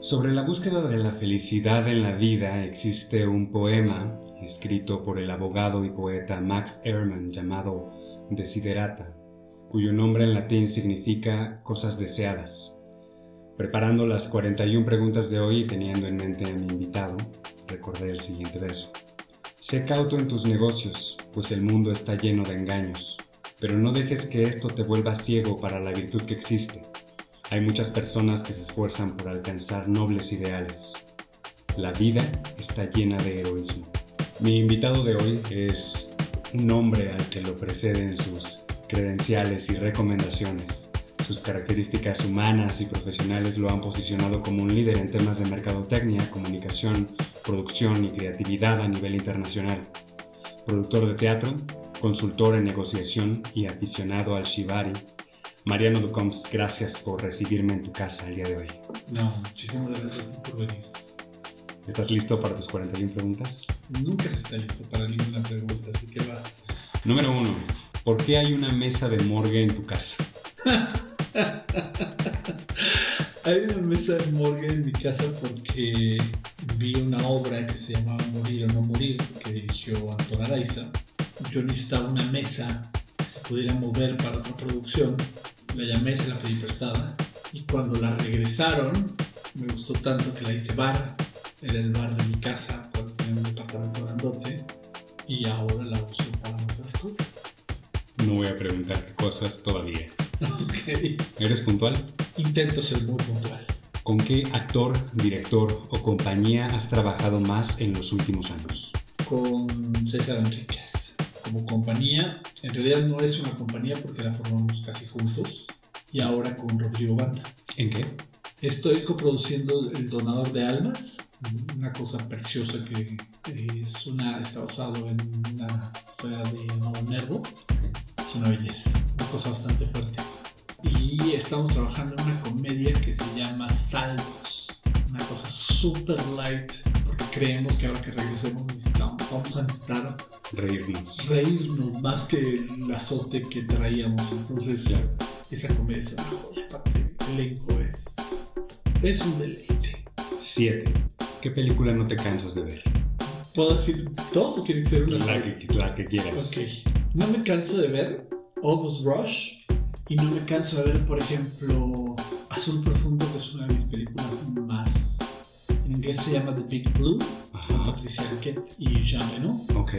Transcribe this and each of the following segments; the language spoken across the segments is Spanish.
Sobre la búsqueda de la felicidad en la vida existe un poema escrito por el abogado y poeta Max Ehrmann llamado Desiderata, cuyo nombre en latín significa cosas deseadas. Preparando las 41 preguntas de hoy y teniendo en mente a mi invitado, recordé el siguiente verso. Sé cauto en tus negocios, pues el mundo está lleno de engaños, pero no dejes que esto te vuelva ciego para la virtud que existe hay muchas personas que se esfuerzan por alcanzar nobles ideales. La vida está llena de heroísmo. Mi invitado de hoy es un hombre al que lo preceden sus credenciales y recomendaciones. Sus características humanas y profesionales lo han posicionado como un líder en temas de mercadotecnia, comunicación, producción y creatividad a nivel internacional. Productor de teatro, consultor en negociación y aficionado al shibari, Mariano Ducoms, gracias por recibirme en tu casa el día de hoy. No, muchísimas gracias por venir. ¿Estás listo para tus 41 preguntas? Nunca se está listo para ninguna pregunta, así que vas. Número uno, ¿por qué hay una mesa de morgue en tu casa? hay una mesa de morgue en mi casa porque vi una obra que se llamaba Morir o no morir, que dirigió Anton Araiza. Yo necesitaba una mesa se pudiera mover para otra producción la llamé, se la pedí prestada. Y cuando la regresaron, me gustó tanto que la hice bar. Era el bar de mi casa cuando tenía un departamento grandote. Y ahora la uso para otras cosas. No voy a preguntar qué cosas todavía. Okay. ¿Eres puntual? Intento ser muy puntual. ¿Con qué actor, director o compañía has trabajado más en los últimos años? Con César Enríquez como compañía. En realidad no es una compañía porque la formamos casi juntos. Y ahora con Rodrigo Banda. ¿En qué? Estoy coproduciendo El Donador de Almas, una cosa preciosa que es una, está basado en una historia de Nuevo Nervo. Es una belleza, una cosa bastante fuerte. Y estamos trabajando en una comedia que se llama Saltos, una cosa super light, creemos que ahora que regresemos vamos a necesitar reírnos. Reírnos más que el azote que traíamos. Entonces, esa comedia es una joya. El elenco es, es un deleite. 7. ¿Qué película no te cansas de ver? ¿Puedo decir dos o quieren ser una la que, las que quieras. Ok. No me canso de ver August Rush y no me canso de ver, por ejemplo, Azul Profundo, que es una de mis películas más. Inglés se llama The Big Blue Patricia Arquette y Jean Reno. Ok.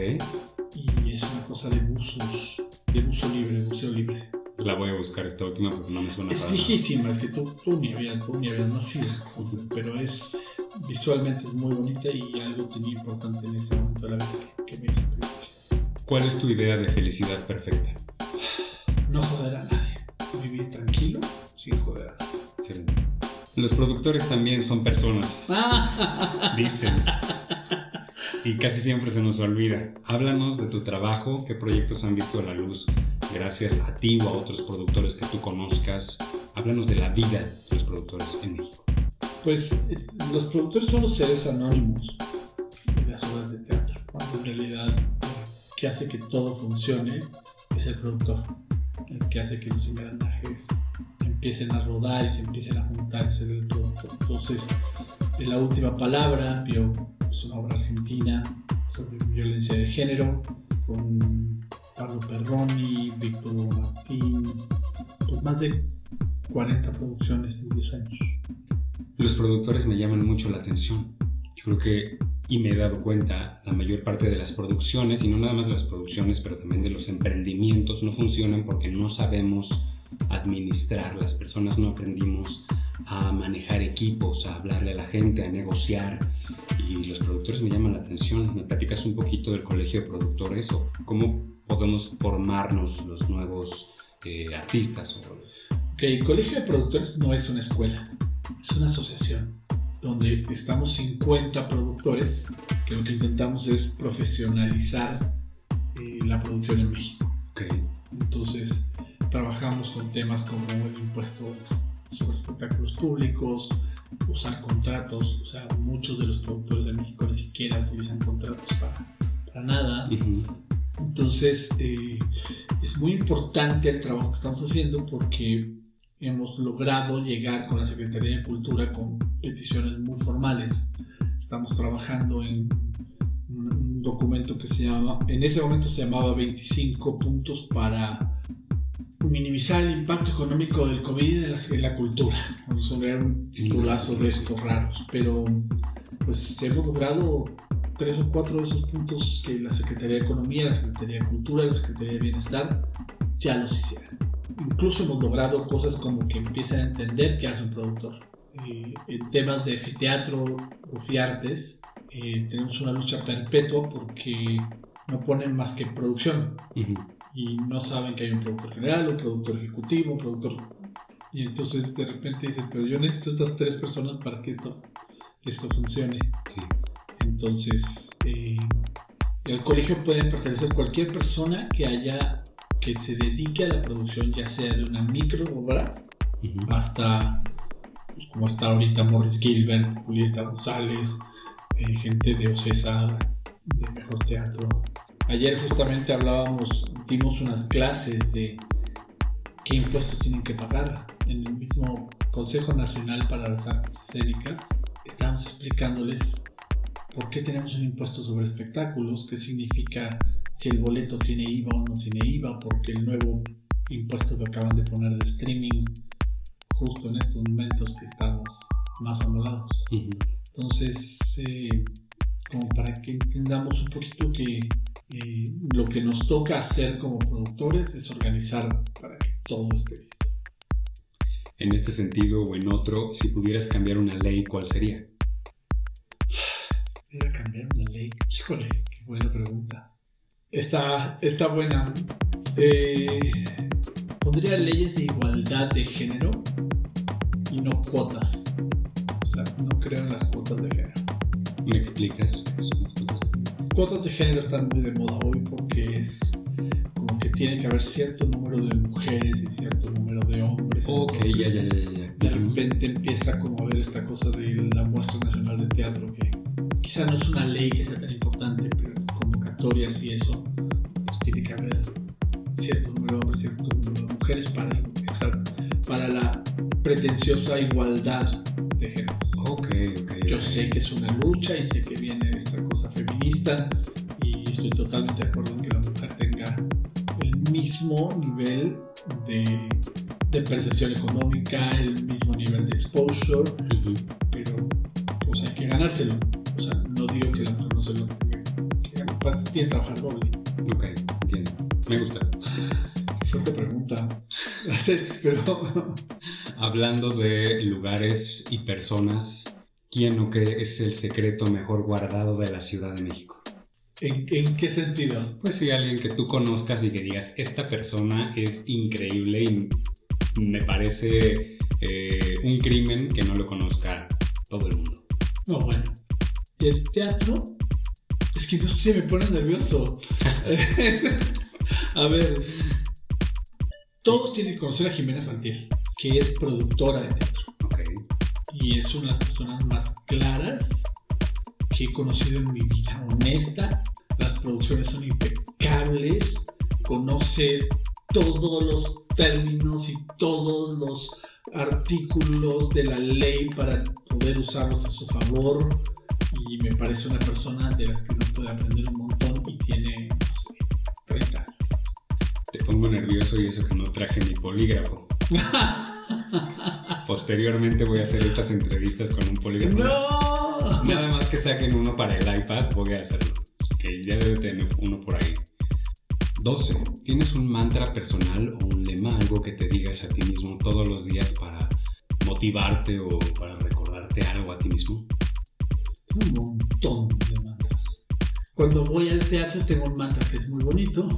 Y es una cosa de buzos, de buzo libre, buceo libre. La voy a buscar esta última porque no me suena Es viejísima, es que tú, tú, ni habías, tú ni habías nacido, pero es visualmente es muy bonita y algo tenía importante en ese momento de la vida que, me hizo ¿Cuál es tu idea de felicidad perfecta? No joder a Los productores también son personas, dicen. Y casi siempre se nos olvida. Háblanos de tu trabajo, qué proyectos han visto a la luz gracias a ti o a otros productores que tú conozcas. Háblanos de la vida de los productores en México. Pues los productores son los seres anónimos de las obras de teatro. Cuando en realidad que hace que todo funcione es el productor. El que hace que los engranajes empiecen a rodar y se empiecen a juntar. Entonces, en la última palabra, vio es una obra argentina sobre violencia de género con Pablo Perroni, Víctor Martín, pues más de 40 producciones en 10 años. Los productores me llaman mucho la atención. Yo creo que, y me he dado cuenta, la mayor parte de las producciones, y no nada más de las producciones, pero también de los emprendimientos, no funcionan porque no sabemos administrar. Las personas no aprendimos a manejar equipos, a hablarle a la gente, a negociar. Y los productores me llaman la atención. ¿Me platicas un poquito del colegio de productores o cómo podemos formarnos los nuevos eh, artistas? Ok, el colegio de productores no es una escuela, es una asociación donde estamos 50 productores que lo que intentamos es profesionalizar eh, la producción en México. Okay. Entonces, trabajamos con temas como el impuesto sobre espectáculos públicos, usar contratos, o sea, muchos de los productores de México ni siquiera utilizan contratos para, para nada. Entonces, eh, es muy importante el trabajo que estamos haciendo porque hemos logrado llegar con la Secretaría de Cultura con peticiones muy formales. Estamos trabajando en un documento que se llama, en ese momento se llamaba 25 puntos para minimizar el impacto económico del COVID en la, cultura. Vamos a ver un titulazo de estos raros, pero pues hemos logrado tres o cuatro de esos puntos que la Secretaría de Economía, la Secretaría de Cultura, la Secretaría de Bienestar ya los hicieron. Incluso hemos logrado cosas como que empiezan a entender qué hace un productor. Eh, en temas de teatro o fiartes, eh, tenemos una lucha perpetua porque no ponen más que producción y no saben que hay un productor general, un productor ejecutivo, un productor... Y entonces de repente dicen, pero yo necesito estas tres personas para que esto, esto funcione. Sí. Entonces, eh, al colegio puede pertenecer cualquier persona que haya que se dedique a la producción, ya sea de una micro obra hasta, pues, como está ahorita Morris Gilbert, Julieta González, eh, gente de OCESA, de Mejor Teatro. Ayer justamente hablábamos, dimos unas clases de qué impuestos tienen que pagar en el mismo Consejo Nacional para las Artes Escénicas. Estábamos explicándoles por qué tenemos un impuesto sobre espectáculos, qué significa si el boleto tiene IVA o no tiene IVA, porque el nuevo impuesto que acaban de poner de streaming, justo en estos momentos que estamos más amolados. Entonces, eh, como para que entendamos un poquito que eh, lo que nos toca hacer como productores es organizar para que todo esté listo. En este sentido o en otro, si pudieras cambiar una ley, ¿cuál sería? Si pudiera cambiar una ley, híjole, qué buena pregunta. Está, está buena. Eh, pondría leyes de igualdad de género y no cuotas. O sea, no creo en las cuotas de género. ¿Me explicas Las cuotas de género están muy de moda hoy porque es como que tiene que haber cierto número de mujeres y cierto número de hombres. Ok, ya, ya, ya, ya. De repente empieza como a ver esta cosa de la muestra nacional de teatro que quizá no es una ley que sea tan importante, pero convocatorias y eso, pues tiene que haber cierto número de hombres, cierto número de mujeres para, para la pretenciosa igualdad de géneros. Okay, okay, Yo sé que es una lucha y sé que viene feminista y estoy totalmente de acuerdo en que la mujer tenga el mismo nivel de, de percepción económica, el mismo nivel de exposure, pero pues hay que ganárselo. O sea, no digo que la mujer no se lo tenga que ganar, tiene que trabajar doble. Ok, entiendo. Me gusta. Fuerte pregunta. pero... Hablando de lugares y personas, ¿quién o qué es el secreto mejor guardado de la Ciudad de México? ¿En, qué sentido? Pues si alguien que tú conozcas y que digas, esta persona es increíble y me parece eh, un crimen que no lo conozca todo el mundo. No, bueno. ¿Y el teatro? Es que no sé, me pone nervioso. a ver, todos tienen que conocer a Jimena Santiel, que es productora de teatro. Y es una de las personas más claras que he conocido en mi vida. Honesta, las producciones son impecables, conoce todos los términos y todos los artículos de la ley para poder usarlos a su favor. Y me parece una persona de las que uno puede aprender un montón y tiene, no sé, 30 años. Te pongo nervioso y eso que no traje mi polígrafo. Posteriormente voy a hacer estas entrevistas con un polígrafo. ¡No! Nada más que saquen uno para el iPad, voy a hacerlo. Que ya debe tener uno por ahí. 12. ¿Tienes un mantra personal o un lema, algo que te digas a ti mismo todos los días para motivarte o para recordarte algo a ti mismo? Un montón de mantras. Cuando voy al teatro tengo un mantra que es muy bonito,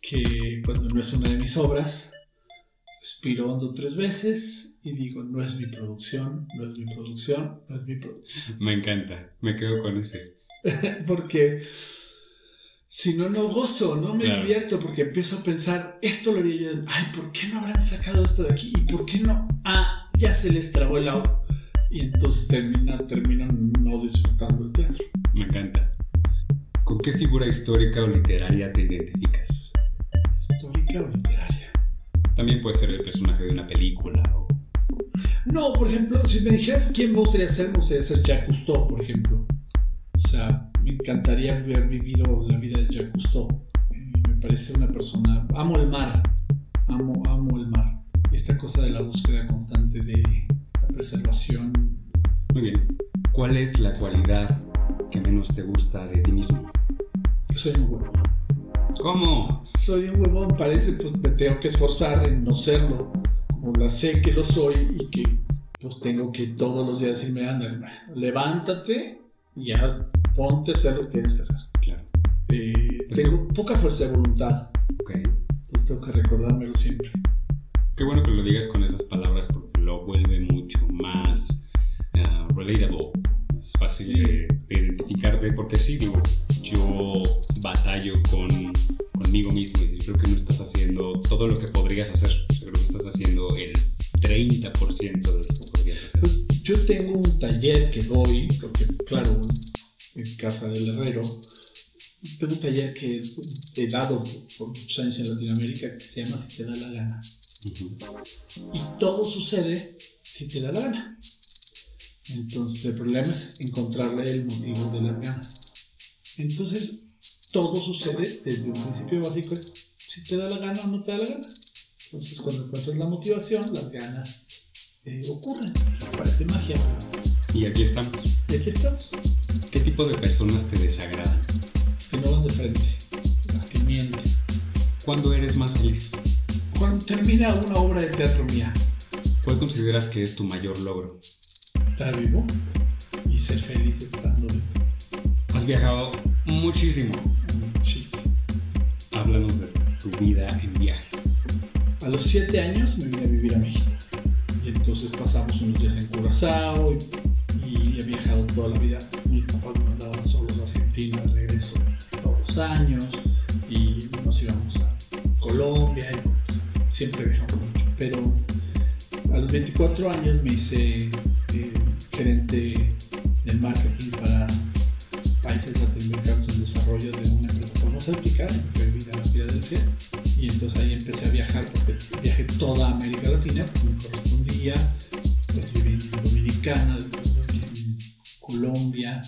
que cuando no es una de mis obras, respiro hondo tres veces y digo, no es mi producción, no es mi producción, no es mi producción. Me encanta, me quedo con ese. porque si no, no gozo, no me divierto, porque empiezo a pensar, esto lo haría yo, ay, ¿por qué no habrán sacado esto de aquí? ¿Y por qué no? Ah, ya se les trabó el agua. Y entonces termina, terminan no disfrutando el teatro. Me encanta. ¿Con qué figura histórica o literaria te identificas? Histórica o literaria. También puede ser el personaje de una película o... No, por ejemplo, si me dijeras quién me gustaría ser, me gustaría ser Jacques Cousteau, por ejemplo. O sea, me encantaría haber vivido la vida de Jacques Cousteau. me parece una persona... Amo el mar. Amo, amo el mar. Esta cosa de la búsqueda constante de la preservación. Muy bien. ¿Cuál es la cualidad que menos te gusta de ti mismo? Yo soy un huevón. ¿Cómo? Soy un huevón, parece, pues me tengo que esforzar en no serlo. Como la sé que lo soy y que pues tengo que todos los días decirme, anda, levántate y ya ponte a hacer lo que tienes que hacer. Claro. Eh, tengo poca fuerza de voluntad. Ok. Entonces tengo que recordármelo siempre. Qué bueno que lo digas con esas palabras porque lo vuelve mucho más uh, relatable. Es fácil Sí. de, de identificarte porque sí, digo, yo batallo con, conmigo mismo y creo que no estás haciendo todo lo que podrías hacer. Creo que estás haciendo el 30% de lo que podrías hacer. Pues yo tengo un taller que doy, porque claro, en casa del herrero, tengo un taller que he dado por muchos años en Latinoamérica que se llama Si te da la gana. Y todo sucede si te da la gana. Entonces el problema es encontrarle el motivo de las ganas. Entonces todo sucede desde un principio básico es si te da la gana o no te da la gana. Entonces cuando encuentras la motivación, las ganas eh, ocurren. Parece magia. Y aquí estamos. Y aquí estamos. ¿Qué tipo de personas te desagradan? Que no van de frente. Las que mienten. ¿Cuándo eres más feliz? Cuando termina una obra de teatro mía, ¿Cuál consideras que es tu mayor logro? Estar vivo y ser feliz estando vivo. Has viajado muchísimo. Muchísimo. Háblanos de tu vida en viajes. A los 7 años me vine a vivir a México. Y entonces pasamos unos días en Curazao y, y he viajado toda la vida. Mis papás me mandaban solos a Argentina, regreso todos los años. Y nos íbamos a Colombia. Y, pues, siempre viajamos mucho. Pero a los 24 años me hice gerente de marketing para países latinoamericanos en desarrollo de una empresa farmacéutica en bebida Filadelfia. Y entonces ahí empecé a viajar porque viajé toda América Latina, porque me correspondía. Pues viví en Dominicana, después en Colombia,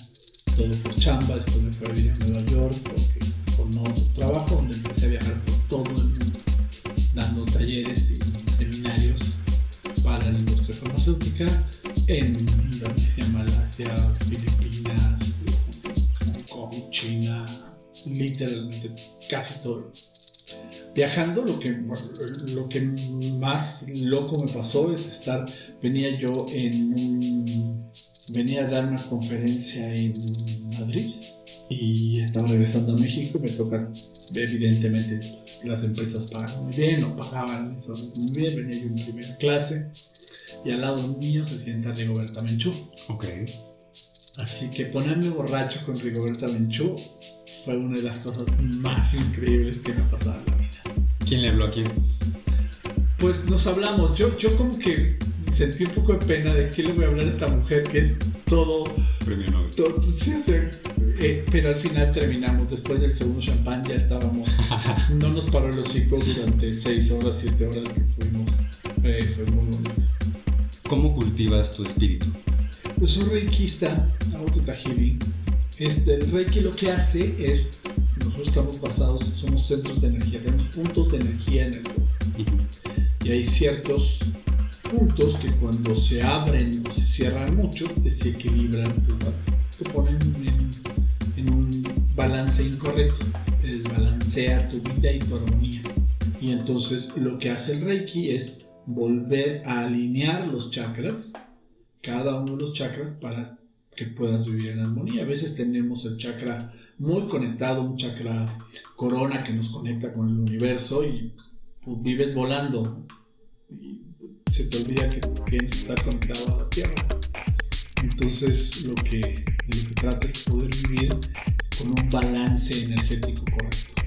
todo por chamba, después me fui a vivir en Nueva York porque, por no trabajo, donde empecé a viajar por todo el mundo, dando talleres y seminarios para la industria farmacéutica todo. Viajando, lo que, lo que más loco me pasó es estar, venía yo en un, venía a dar una conferencia en Madrid y estaba regresando a México y me toca, evidentemente, las empresas pagan muy bien o pagaban eso muy bien, venía yo en primera clase y al lado mío se sienta Rigoberta Menchú. Ok. Así que ponerme borracho con Rigoberta Menchú fue una de las cosas más increíbles que me ha pasado en la vida. ¿Quién le habló a quién? Pues nos hablamos, yo, yo como que sentí un poco de pena de qué le voy a hablar a esta mujer que es todo, Premio Nobel. todo sí, o sea, eh, pero al final terminamos, después del segundo champán ya estábamos, no nos paró los hocico durante seis horas, siete horas que estuvimos, eh, fue muy bonito. ¿Cómo cultivas tu espíritu? Pues soy reikista, hago Healing. Este, el reiki lo que hace es, nosotros estamos basados, somos centros de energía, tenemos puntos de energía en el cuerpo. Y hay ciertos puntos que cuando se abren o se cierran mucho, desequilibran, tu- te ponen en, en un balance incorrecto, desbalancea tu vida y tu armonía. Y entonces lo que hace el Reiki es volver a alinear los chakras, cada uno de los chakras, para que puedas vivir en armonía. A veces tenemos el chakra muy conectado, un chakra corona que nos conecta con el universo y pues, vives volando. Y se te olvida que tienes que estar conectado a la tierra. Entonces, lo que, de lo que trata es poder vivir con un balance energético correcto.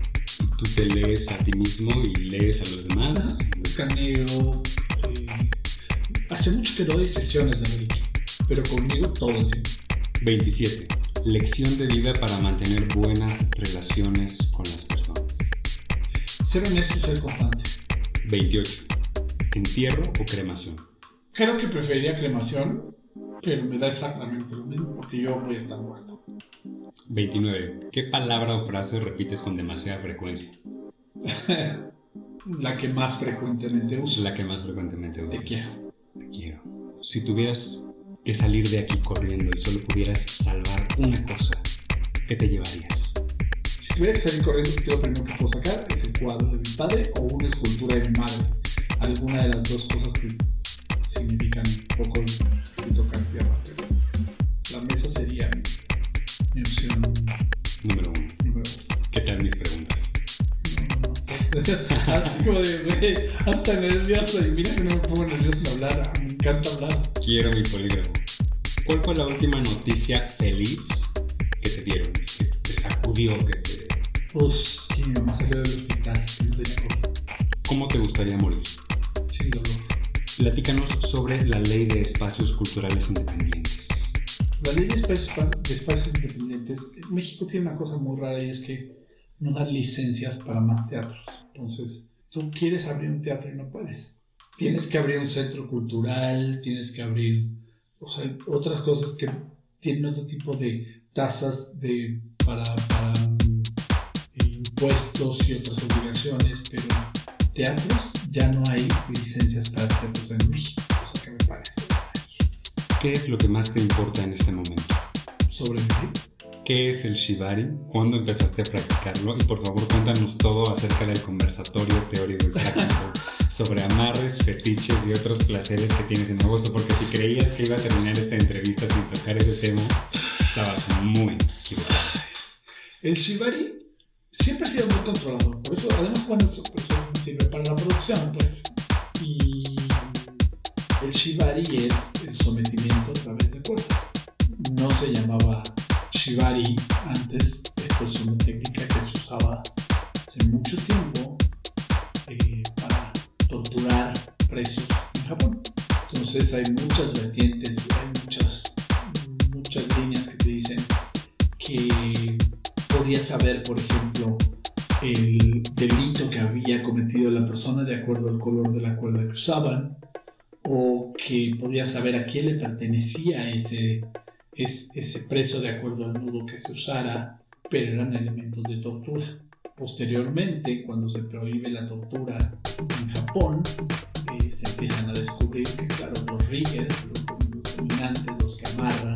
Tú te lees a ti mismo y lees a los demás. Escaneo. eh, hace mucho que doy sesiones de Reiki, pero conmigo todo el tiempo. 27. Lección de vida para mantener buenas relaciones con las personas. Ser honesto y ser constante. 28. ¿Entierro o cremación? Creo que preferiría cremación, pero me da exactamente lo mismo porque yo voy a estar muerto. 29. ¿Qué palabra o frase repites con demasiada frecuencia? La que más frecuentemente uso. La que más frecuentemente usas. Te quiero. Te quiero. Si tuvieras que salir de aquí corriendo y solo pudieras salvar una cosa, ¿qué te llevarías? Si tuviera que salir corriendo, lo primero que puedo sacar es el cuadro de mi padre o una escultura de mi madre. Alguna de las dos cosas que significan poco de tocar tierra. La mesa sería mi, opción Número uno. número uno. ¿Qué tal mis preguntas? Así como de, güey, hasta nervioso. Y mira que no me pongo nervioso en hablar. Encanta hablar. Quiero mi polígrafo. ¿Cuál fue la última noticia feliz que te dieron? Que te sacudió, que te... Pues que mi mamá salió del hospital. ¿Cómo te gustaría morir? Sin dolor. Platícanos sobre la ley de espacios culturales independientes. La ley de espacios, de espacios independientes, México tiene una cosa muy rara y es que no dan licencias para más teatros. Entonces, tú quieres abrir un teatro y no puedes. Tienes que abrir un centro cultural, tienes que abrir o sea, otras cosas que tienen otro tipo de tasas de, para, para, mm, impuestos y otras obligaciones, pero teatros ya no hay licencias para teatros en México, cosa que me parece. ¿Qué es lo que más te importa en este momento? sobrevivir. ¿Qué es el Shibari? ¿Cuándo empezaste a practicarlo? Y por favor cuéntanos todo acerca del conversatorio teórico y práctico sobre amarres, fetiches y otros placeres que tienes en agosto, porque si creías que iba a terminar esta entrevista sin tocar ese tema, estabas muy equivocado. El Shibari siempre ha sido muy controlador, por eso además bueno, eso, pues, sirve para la producción, pues. Y el Shibari es el sometimiento a través de cuerdas. No se llamaba Shibari antes, esto es una técnica que se usaba hace mucho tiempo presos en Japón. Entonces hay muchas vertientes, hay muchas, muchas líneas que te dicen que podías saber, por ejemplo, el delito que había cometido la persona de acuerdo al color de la cuerda que usaban, o que podías saber a quién le pertenecía ese, es- ese preso de acuerdo al nudo que se usara, pero eran elementos de tortura. Posteriormente, cuando se prohíbe la tortura en Japón, eh, se empiezan a descubrir que, claro, los riggers, los, dominantes, los que amarran,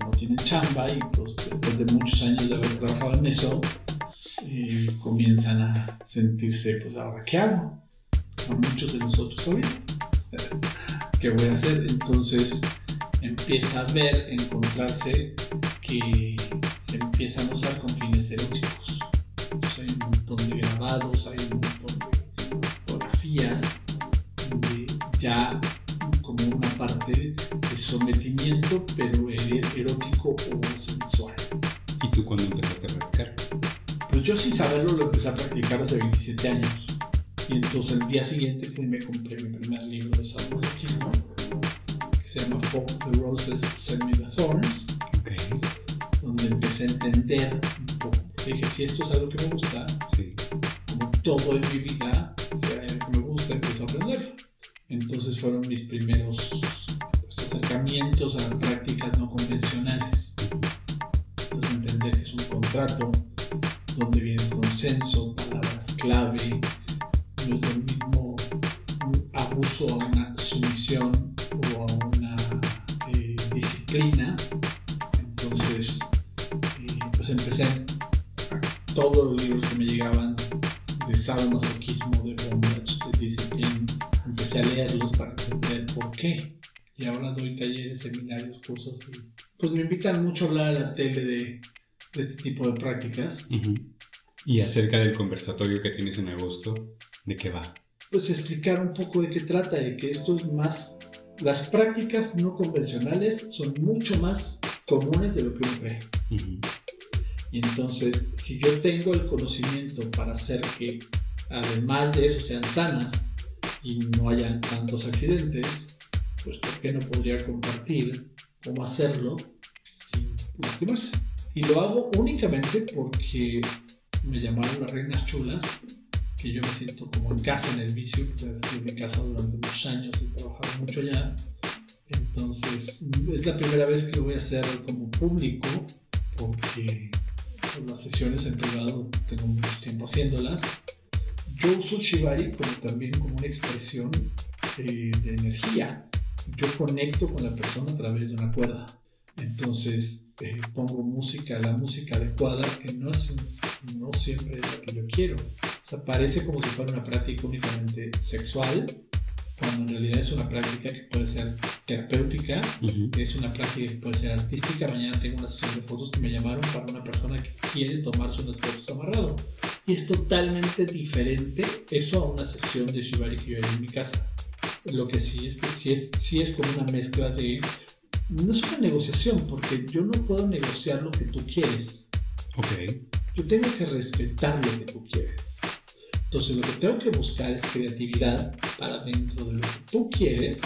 no tienen chamba y pues, después de muchos años de haber trabajado en eso, eh, comienzan a sentirse, pues ahora, ¿qué hago? A muchos de nosotros ahorita. ¿Qué voy a hacer? Entonces empieza a ver, encontrarse que se empiezan a usar con fines eróticos. Entonces hay un montón de grabados, hay un montón de fotografías de ya como una parte de sometimiento, pero er- erótico o sensual. ¿Y tú cuándo empezaste a practicar? Pues yo sin saberlo lo empecé a practicar hace 27 años. Y entonces el día siguiente fui y me compré mi primer libro de sadomasoquismo, que se llama Fuck the Roses, Send Me the Thorns, Ok, donde empecé a entender un poco. Dije, si esto es algo que me gusta, sí. como todo en mi vida, empiezo a aprender. Entonces fueron mis primeros acercamientos a prácticas no convencionales. Entonces entender que es un contrato donde viene el consenso, palabras clave, no es lo mismo un abuso a una sumisión o a una eh, disciplina. Entonces, eh, pues empecé todos los libros que me llegaban de sadomasoquismo, Y ahora doy talleres, seminarios, cursos y pues me invitan mucho a hablar a la tele de, de este tipo de prácticas. Ujú. Y acerca del conversatorio que tienes en agosto, ¿de qué va? Pues explicar un poco de qué trata, de que esto es más, las prácticas no convencionales son mucho más comunes de lo que uno cree. Ujú. Y entonces, si yo tengo el conocimiento para hacer que además de eso sean sanas y no hayan tantos accidentes, pues ¿por qué no podría compartir cómo hacerlo sin lastimarse? Y lo hago únicamente porque me llamaron las reinas chulas, que yo me siento como en casa en el vicio, pues ha sido mi casa durante muchos años, he trabajado mucho allá. Entonces, es la primera vez que lo voy a hacer como público, porque las sesiones en privado tengo mucho tiempo haciéndolas. Yo uso Shibari como también como una expresión eh, de energía. Yo conecto con la persona a través de una cuerda. Entonces eh, pongo música, la música adecuada, que no, es, no siempre es la que yo quiero. O sea, parece como si fuera una práctica únicamente sexual, cuando en realidad es una práctica que puede ser terapéutica, es una práctica que puede ser artística. Mañana tengo una sesión de fotos que me llamaron para una persona que quiere tomarse unas fotos amarrado. Y es totalmente diferente eso a una sesión de Shibari que yo haría en mi casa. Lo que sí es que sí es, sí es como una mezcla de... No es una negociación, porque yo no puedo negociar lo que tú quieres. Ok. Yo tengo que respetar lo que tú quieres. Entonces lo que tengo que buscar es creatividad para dentro de lo que tú quieres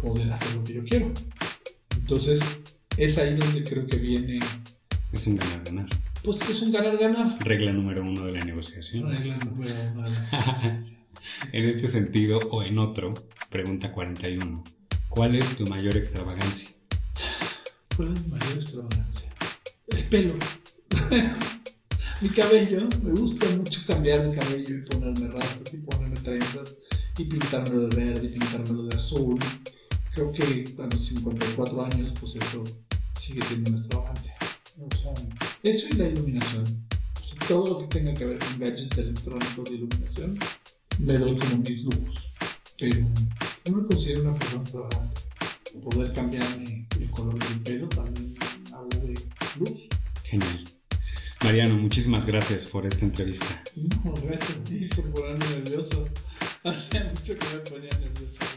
poder hacer lo que yo quiero. Entonces es ahí donde creo que viene... Es un ganar-ganar. Pues es un ganar-ganar. Regla número uno de la negociación. Regla número uno de la negociación. En este sentido o en otro, pregunta 41. ¿Cuál es tu mayor extravagancia? ¿Cuál es mi mayor extravagancia? El pelo. mi cabello. Me gusta mucho cambiar el cabello y ponerme rastas y ponerme trenzas y pintármelo de verde y pintármelo de azul. Creo que a los 54 años, pues eso sigue siendo una extravagancia. Eso y la iluminación. todo lo que tenga que ver con gadgets electrónicos de iluminación, me doy como mis lujos. Pero no me considero una persona extravagante. Poder cambiarme el color del pelo también habla de luz. Genial. Mariano, muchísimas gracias por esta entrevista. No, gracias a ti por ponerme nervioso. Hace mucho que me ponía nervioso.